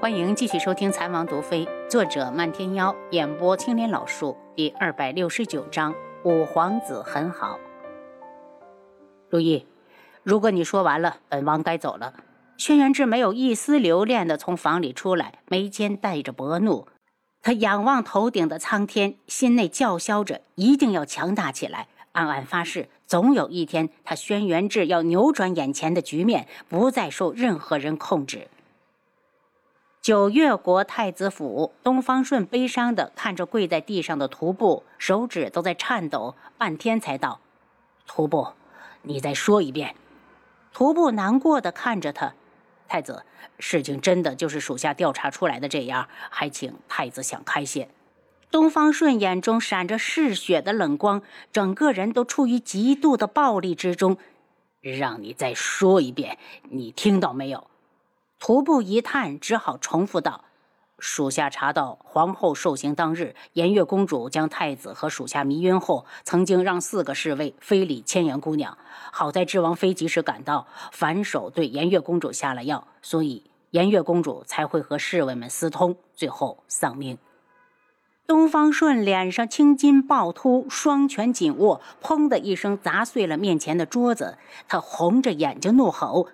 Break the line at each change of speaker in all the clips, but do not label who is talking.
欢迎继续收听《残王毒妃》，作者漫天妖，演播青莲老树，第二百六十九章。五皇子很好。如意，如果你说完了，本王该走了。轩辕志没有一丝留恋的从房里出来，眉间带着薄怒。他仰望头顶的苍天，心内叫嚣着，一定要强大起来，暗暗发誓，总有一天，他轩辕志要扭转眼前的局面，不再受任何人控制。九月国太子府，东方顺悲伤地看着跪在地上的徒步，手指都在颤抖，半天才道：“徒步，你再说一遍。”徒步难过的看着他，太子，事情真的就是属下调查出来的这样，还请太子想开些。东方顺眼中闪着嗜血的冷光，整个人都处于极度的暴力之中。让你再说一遍，你听到没有？徒步一叹，只好重复道：“属下查到，皇后受刑当日，颜月公主将太子和属下迷晕后，曾经让四个侍卫非礼千颜姑娘。好在智王妃及时赶到，反手对颜月公主下了药，所以颜月公主才会和侍卫们私通，最后丧命。”东方顺脸上青筋暴突，双拳紧握，砰的一声砸碎了面前的桌子。他红着眼睛怒吼。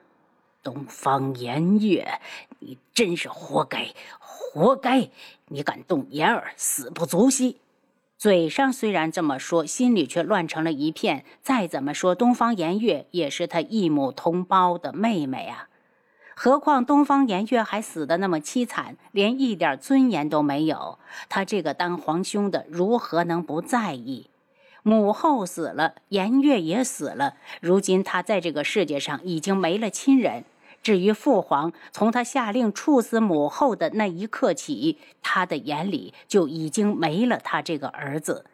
东方颜月，你真是活该，活该！你敢动言儿，死不足惜。嘴上虽然这么说，心里却乱成了一片。再怎么说，东方颜月也是他异母同胞的妹妹啊。何况东方颜月还死得那么凄惨，连一点尊严都没有。他这个当皇兄的，如何能不在意？母后死了，颜月也死了。如今他在这个世界上已经没了亲人。至于父皇，从他下令处死母后的那一刻起，他的眼里就已经没了他这个儿子，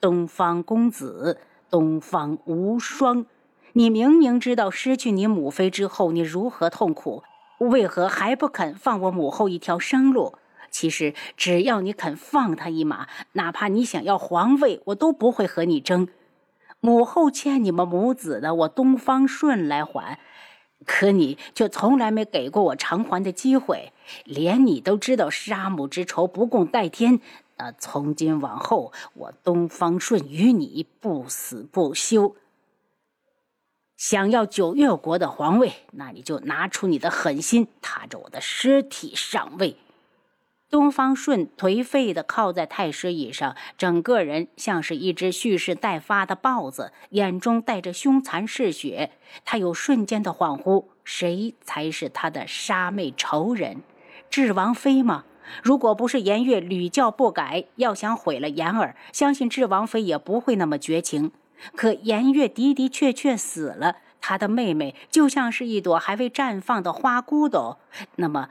东方公子，东方无双。你明明知道失去你母妃之后你如何痛苦，为何还不肯放我母后一条生路？其实只要你肯放他一马，哪怕你想要皇位，我都不会和你争。母后欠你们母子的，我东方顺来还。可你却从来没给过我偿还的机会，连你都知道杀母之仇不共戴天。那从今往后，我东方顺与你不死不休。想要九月国的皇位，那你就拿出你的狠心，踏着我的尸体上位。东方顺颓废地靠在太师椅上，整个人像是一只蓄势待发的豹子，眼中带着凶残嗜血。他有瞬间的恍惚：谁才是他的杀妹仇人？智王妃吗？如果不是颜月屡教不改，要想毁了颜儿，相信智王妃也不会那么绝情。可颜月的的确确死了，他的妹妹就像是一朵还未绽放的花骨朵。那么。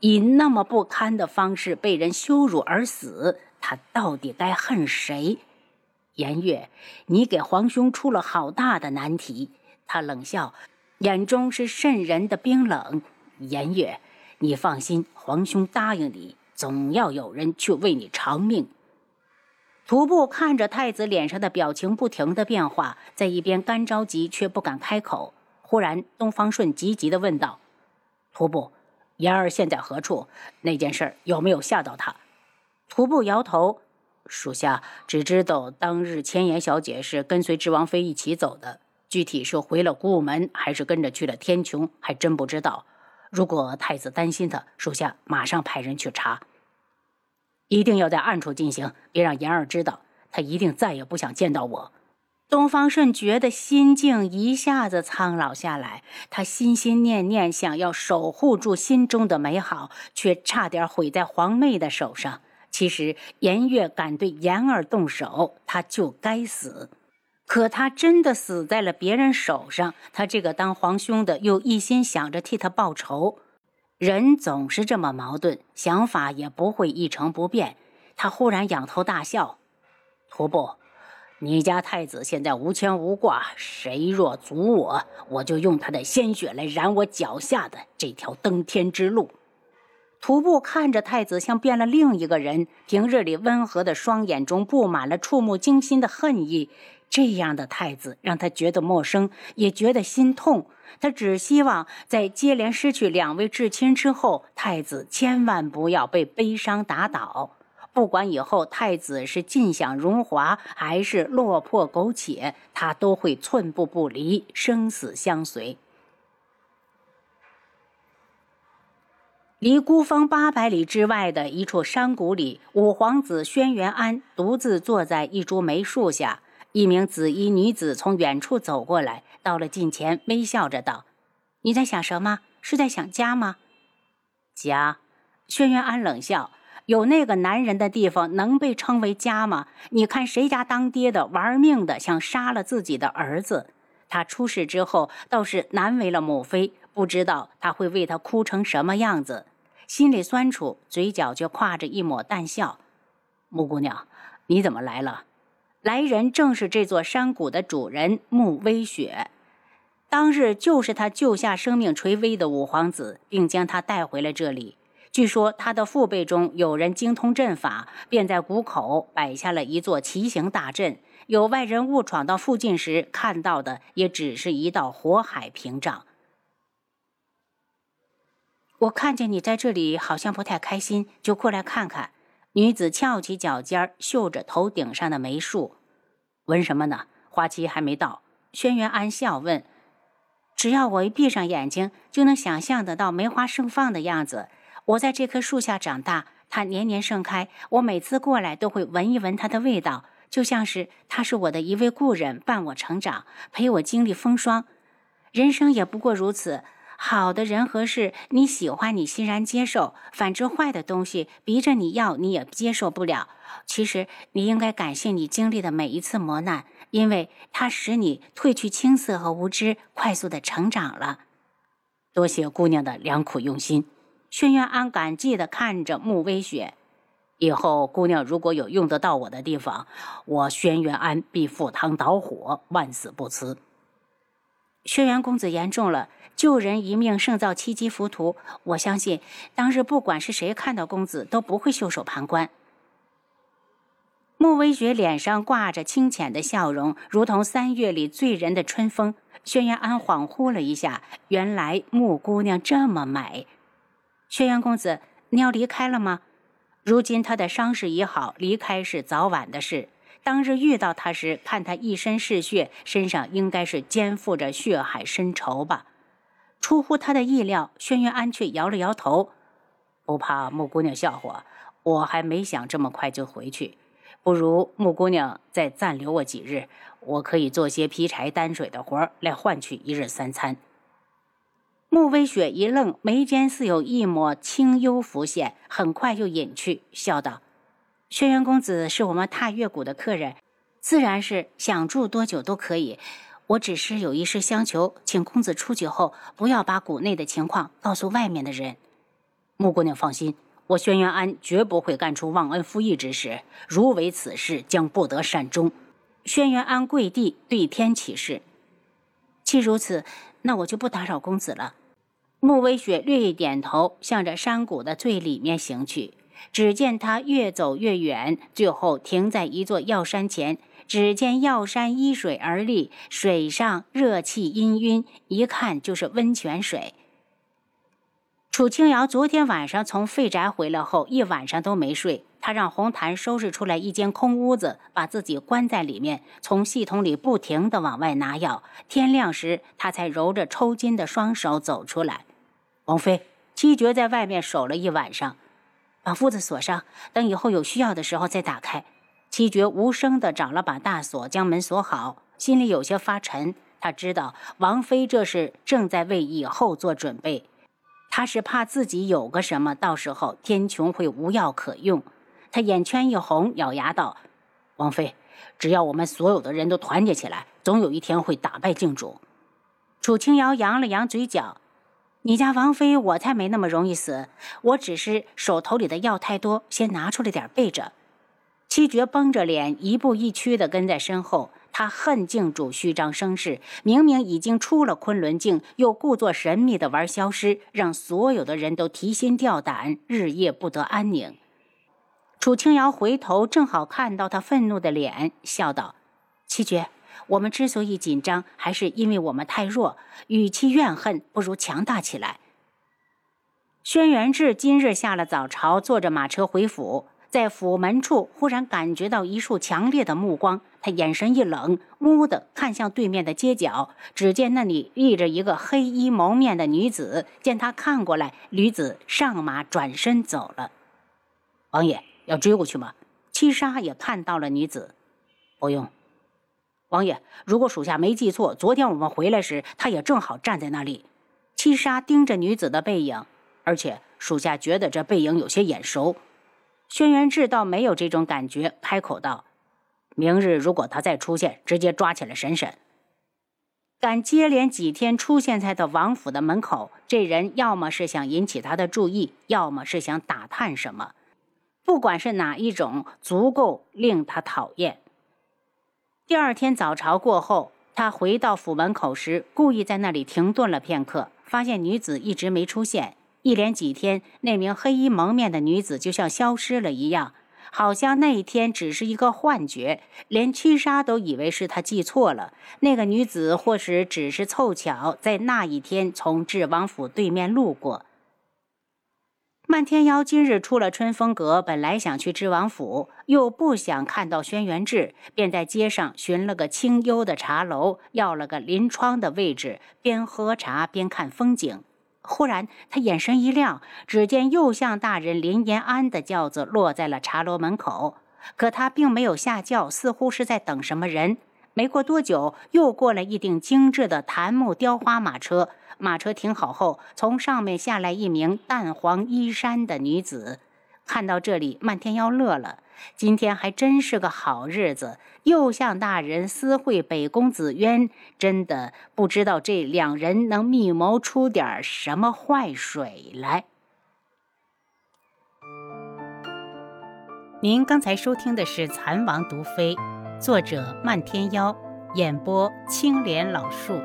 以那么不堪的方式被人羞辱而死，他到底该恨谁？颜月，你给皇兄出了好大的难题。他冷笑，眼中是渗人的冰冷。颜月，你放心，皇兄答应你，总要有人去为你偿命。徒步看着太子脸上的表情不停的变化，在一边干着急却不敢开口。忽然，东方顺急急的问道：“徒步。”言儿现在何处？那件事有没有吓到他？徒步摇头，属下只知道当日千言小姐是跟随智王妃一起走的，具体是回了古武门，还是跟着去了天穹，还真不知道。如果太子担心他，属下马上派人去查。一定要在暗处进行，别让言儿知道。他一定再也不想见到我。东方顺觉得心境一下子苍老下来，他心心念念想要守护住心中的美好，却差点毁在皇妹的手上。其实颜月敢对颜儿动手，他就该死。可他真的死在了别人手上，他这个当皇兄的又一心想着替他报仇。人总是这么矛盾，想法也不会一成不变。他忽然仰头大笑：“徒步。”你家太子现在无牵无挂，谁若阻我，我就用他的鲜血来染我脚下的这条登天之路。徒步看着太子，像变了另一个人。平日里温和的双眼中布满了触目惊心的恨意。这样的太子让他觉得陌生，也觉得心痛。他只希望在接连失去两位至亲之后，太子千万不要被悲伤打倒。不管以后太子是尽享荣华，还是落魄苟且，他都会寸步不离，生死相随。离孤峰八百里之外的一处山谷里，五皇子轩辕安独自坐在一株梅树下。一名紫衣女子从远处走过来，到了近前，微笑着道：“你在想什么？是在想家吗？”
家，
轩辕安冷笑：“有那个男人的地方能被称为家吗？你看谁家当爹的玩命的想杀了自己的儿子？他出事之后倒是难为了母妃，不知道他会为他哭成什么样子。”心里酸楚，嘴角却挎着一抹淡笑。
木姑娘，你怎么来了？
来人正是这座山谷的主人穆微雪，当日就是他救下生命垂危的五皇子，并将他带回了这里。据说他的父辈中有人精通阵法，便在谷口摆下了一座奇形大阵。有外人误闯到附近时，看到的也只是一道火海屏障。我看见你在这里，好像不太开心，就过来看看。女子翘起脚尖，嗅着头顶上的梅树，
闻什么呢？花期还没到。
轩辕安笑问：“只要我一闭上眼睛，就能想象得到梅花盛放的样子。我在这棵树下长大，它年年盛开。我每次过来都会闻一闻它的味道，就像是它是我的一位故人，伴我成长，陪我经历风霜。人生也不过如此。”好的人和事，你喜欢，你欣然接受；反之，坏的东西逼着你要，你也接受不了。其实，你应该感谢你经历的每一次磨难，因为它使你褪去青涩和无知，快速的成长了。
多谢姑娘的良苦用心。
轩辕安感激的看着穆微雪，
以后姑娘如果有用得到我的地方，我轩辕安必赴汤蹈火，万死不辞。
轩辕公子言重了，救人一命胜造七级浮屠。我相信当日不管是谁看到公子，都不会袖手旁观。穆微雪脸上挂着清浅的笑容，如同三月里醉人的春风。轩辕安恍惚了一下，原来穆姑娘这么美。轩辕公子，你要离开了吗？如今他的伤势已好，离开是早晚的事。当日遇到他时，看他一身是血，身上应该是肩负着血海深仇吧？出乎他的意料，轩辕安却摇了摇头，
不怕穆姑娘笑话，我还没想这么快就回去。不如穆姑娘再暂留我几日，我可以做些劈柴担水的活儿来换取一日三餐。
穆微雪一愣，眉间似有一抹清幽浮现，很快又隐去，笑道。轩辕公子是我们踏月谷的客人，自然是想住多久都可以。我只是有一事相求，请公子出去后不要把谷内的情况告诉外面的人。
穆姑娘放心，我轩辕安绝不会干出忘恩负义之事。如违此事，将不得善终。
轩辕安跪地对天起誓。既如此，那我就不打扰公子了。穆微雪略一点头，向着山谷的最里面行去。只见他越走越远，最后停在一座药山前。只见药山依水而立，水上热气氤氲，一看就是温泉水。楚清瑶昨天晚上从废宅回来后，一晚上都没睡。他让红檀收拾出来一间空屋子，把自己关在里面，从系统里不停地往外拿药。天亮时，他才揉着抽筋的双手走出来。王妃，七绝在外面守了一晚上。把屋子锁上，等以后有需要的时候再打开。七绝无声地找了把大锁，将门锁好，心里有些发沉。他知道王妃这是正在为以后做准备，他是怕自己有个什么，到时候天穹会无药可用。他眼圈一红，咬牙道：“
王妃，只要我们所有的人都团结起来，总有一天会打败靖主。”
楚清瑶扬了扬嘴角。你家王妃，我才没那么容易死。我只是手头里的药太多，先拿出来点备着。七绝绷着脸，一步一趋地跟在身后。他恨镜主虚张声势，明明已经出了昆仑镜，又故作神秘地玩消失，让所有的人都提心吊胆，日夜不得安宁。楚清瑶回头，正好看到他愤怒的脸，笑道：“七绝，我们之所以紧张，还是因为我们太弱。与其怨恨，不如强大起来。轩辕志今日下了早朝，坐着马车回府，在府门处忽然感觉到一束强烈的目光，他眼神一冷，蓦地看向对面的街角，只见那里立着一个黑衣蒙面的女子。见他看过来，女子上马转身走了。
王爷要追过去吗？七杀也看到了女子，
不用。王爷，如果属下没记错，昨天我们回来时，他也正好站在那里。七杀盯着女子的背影。而且属下觉得这背影有些眼熟，轩辕志倒没有这种感觉，开口道：“明日如果他再出现，直接抓起来审审。”敢接连几天出现在他王府的门口，这人要么是想引起他的注意，要么是想打探什么。不管是哪一种，足够令他讨厌。第二天早朝过后，他回到府门口时，故意在那里停顿了片刻，发现女子一直没出现。一连几天，那名黑衣蒙面的女子就像消失了一样，好像那一天只是一个幻觉，连七杀都以为是他记错了。那个女子或许只是凑巧在那一天从智王府对面路过。漫天妖今日出了春风阁，本来想去知王府，又不想看到轩辕志，便在街上寻了个清幽的茶楼，要了个临窗的位置，边喝茶边看风景。忽然，他眼神一亮，只见右相大人林延安的轿子落在了茶楼门口。可他并没有下轿，似乎是在等什么人。没过多久，又过来一顶精致的檀木雕花马车。马车停好后，从上面下来一名淡黄衣衫的女子。看到这里，漫天妖乐了。今天还真是个好日子，右相大人私会北公子渊，真的不知道这两人能密谋出点什么坏水来。您刚才收听的是《蚕王毒妃》，作者漫天妖，演播青莲老树。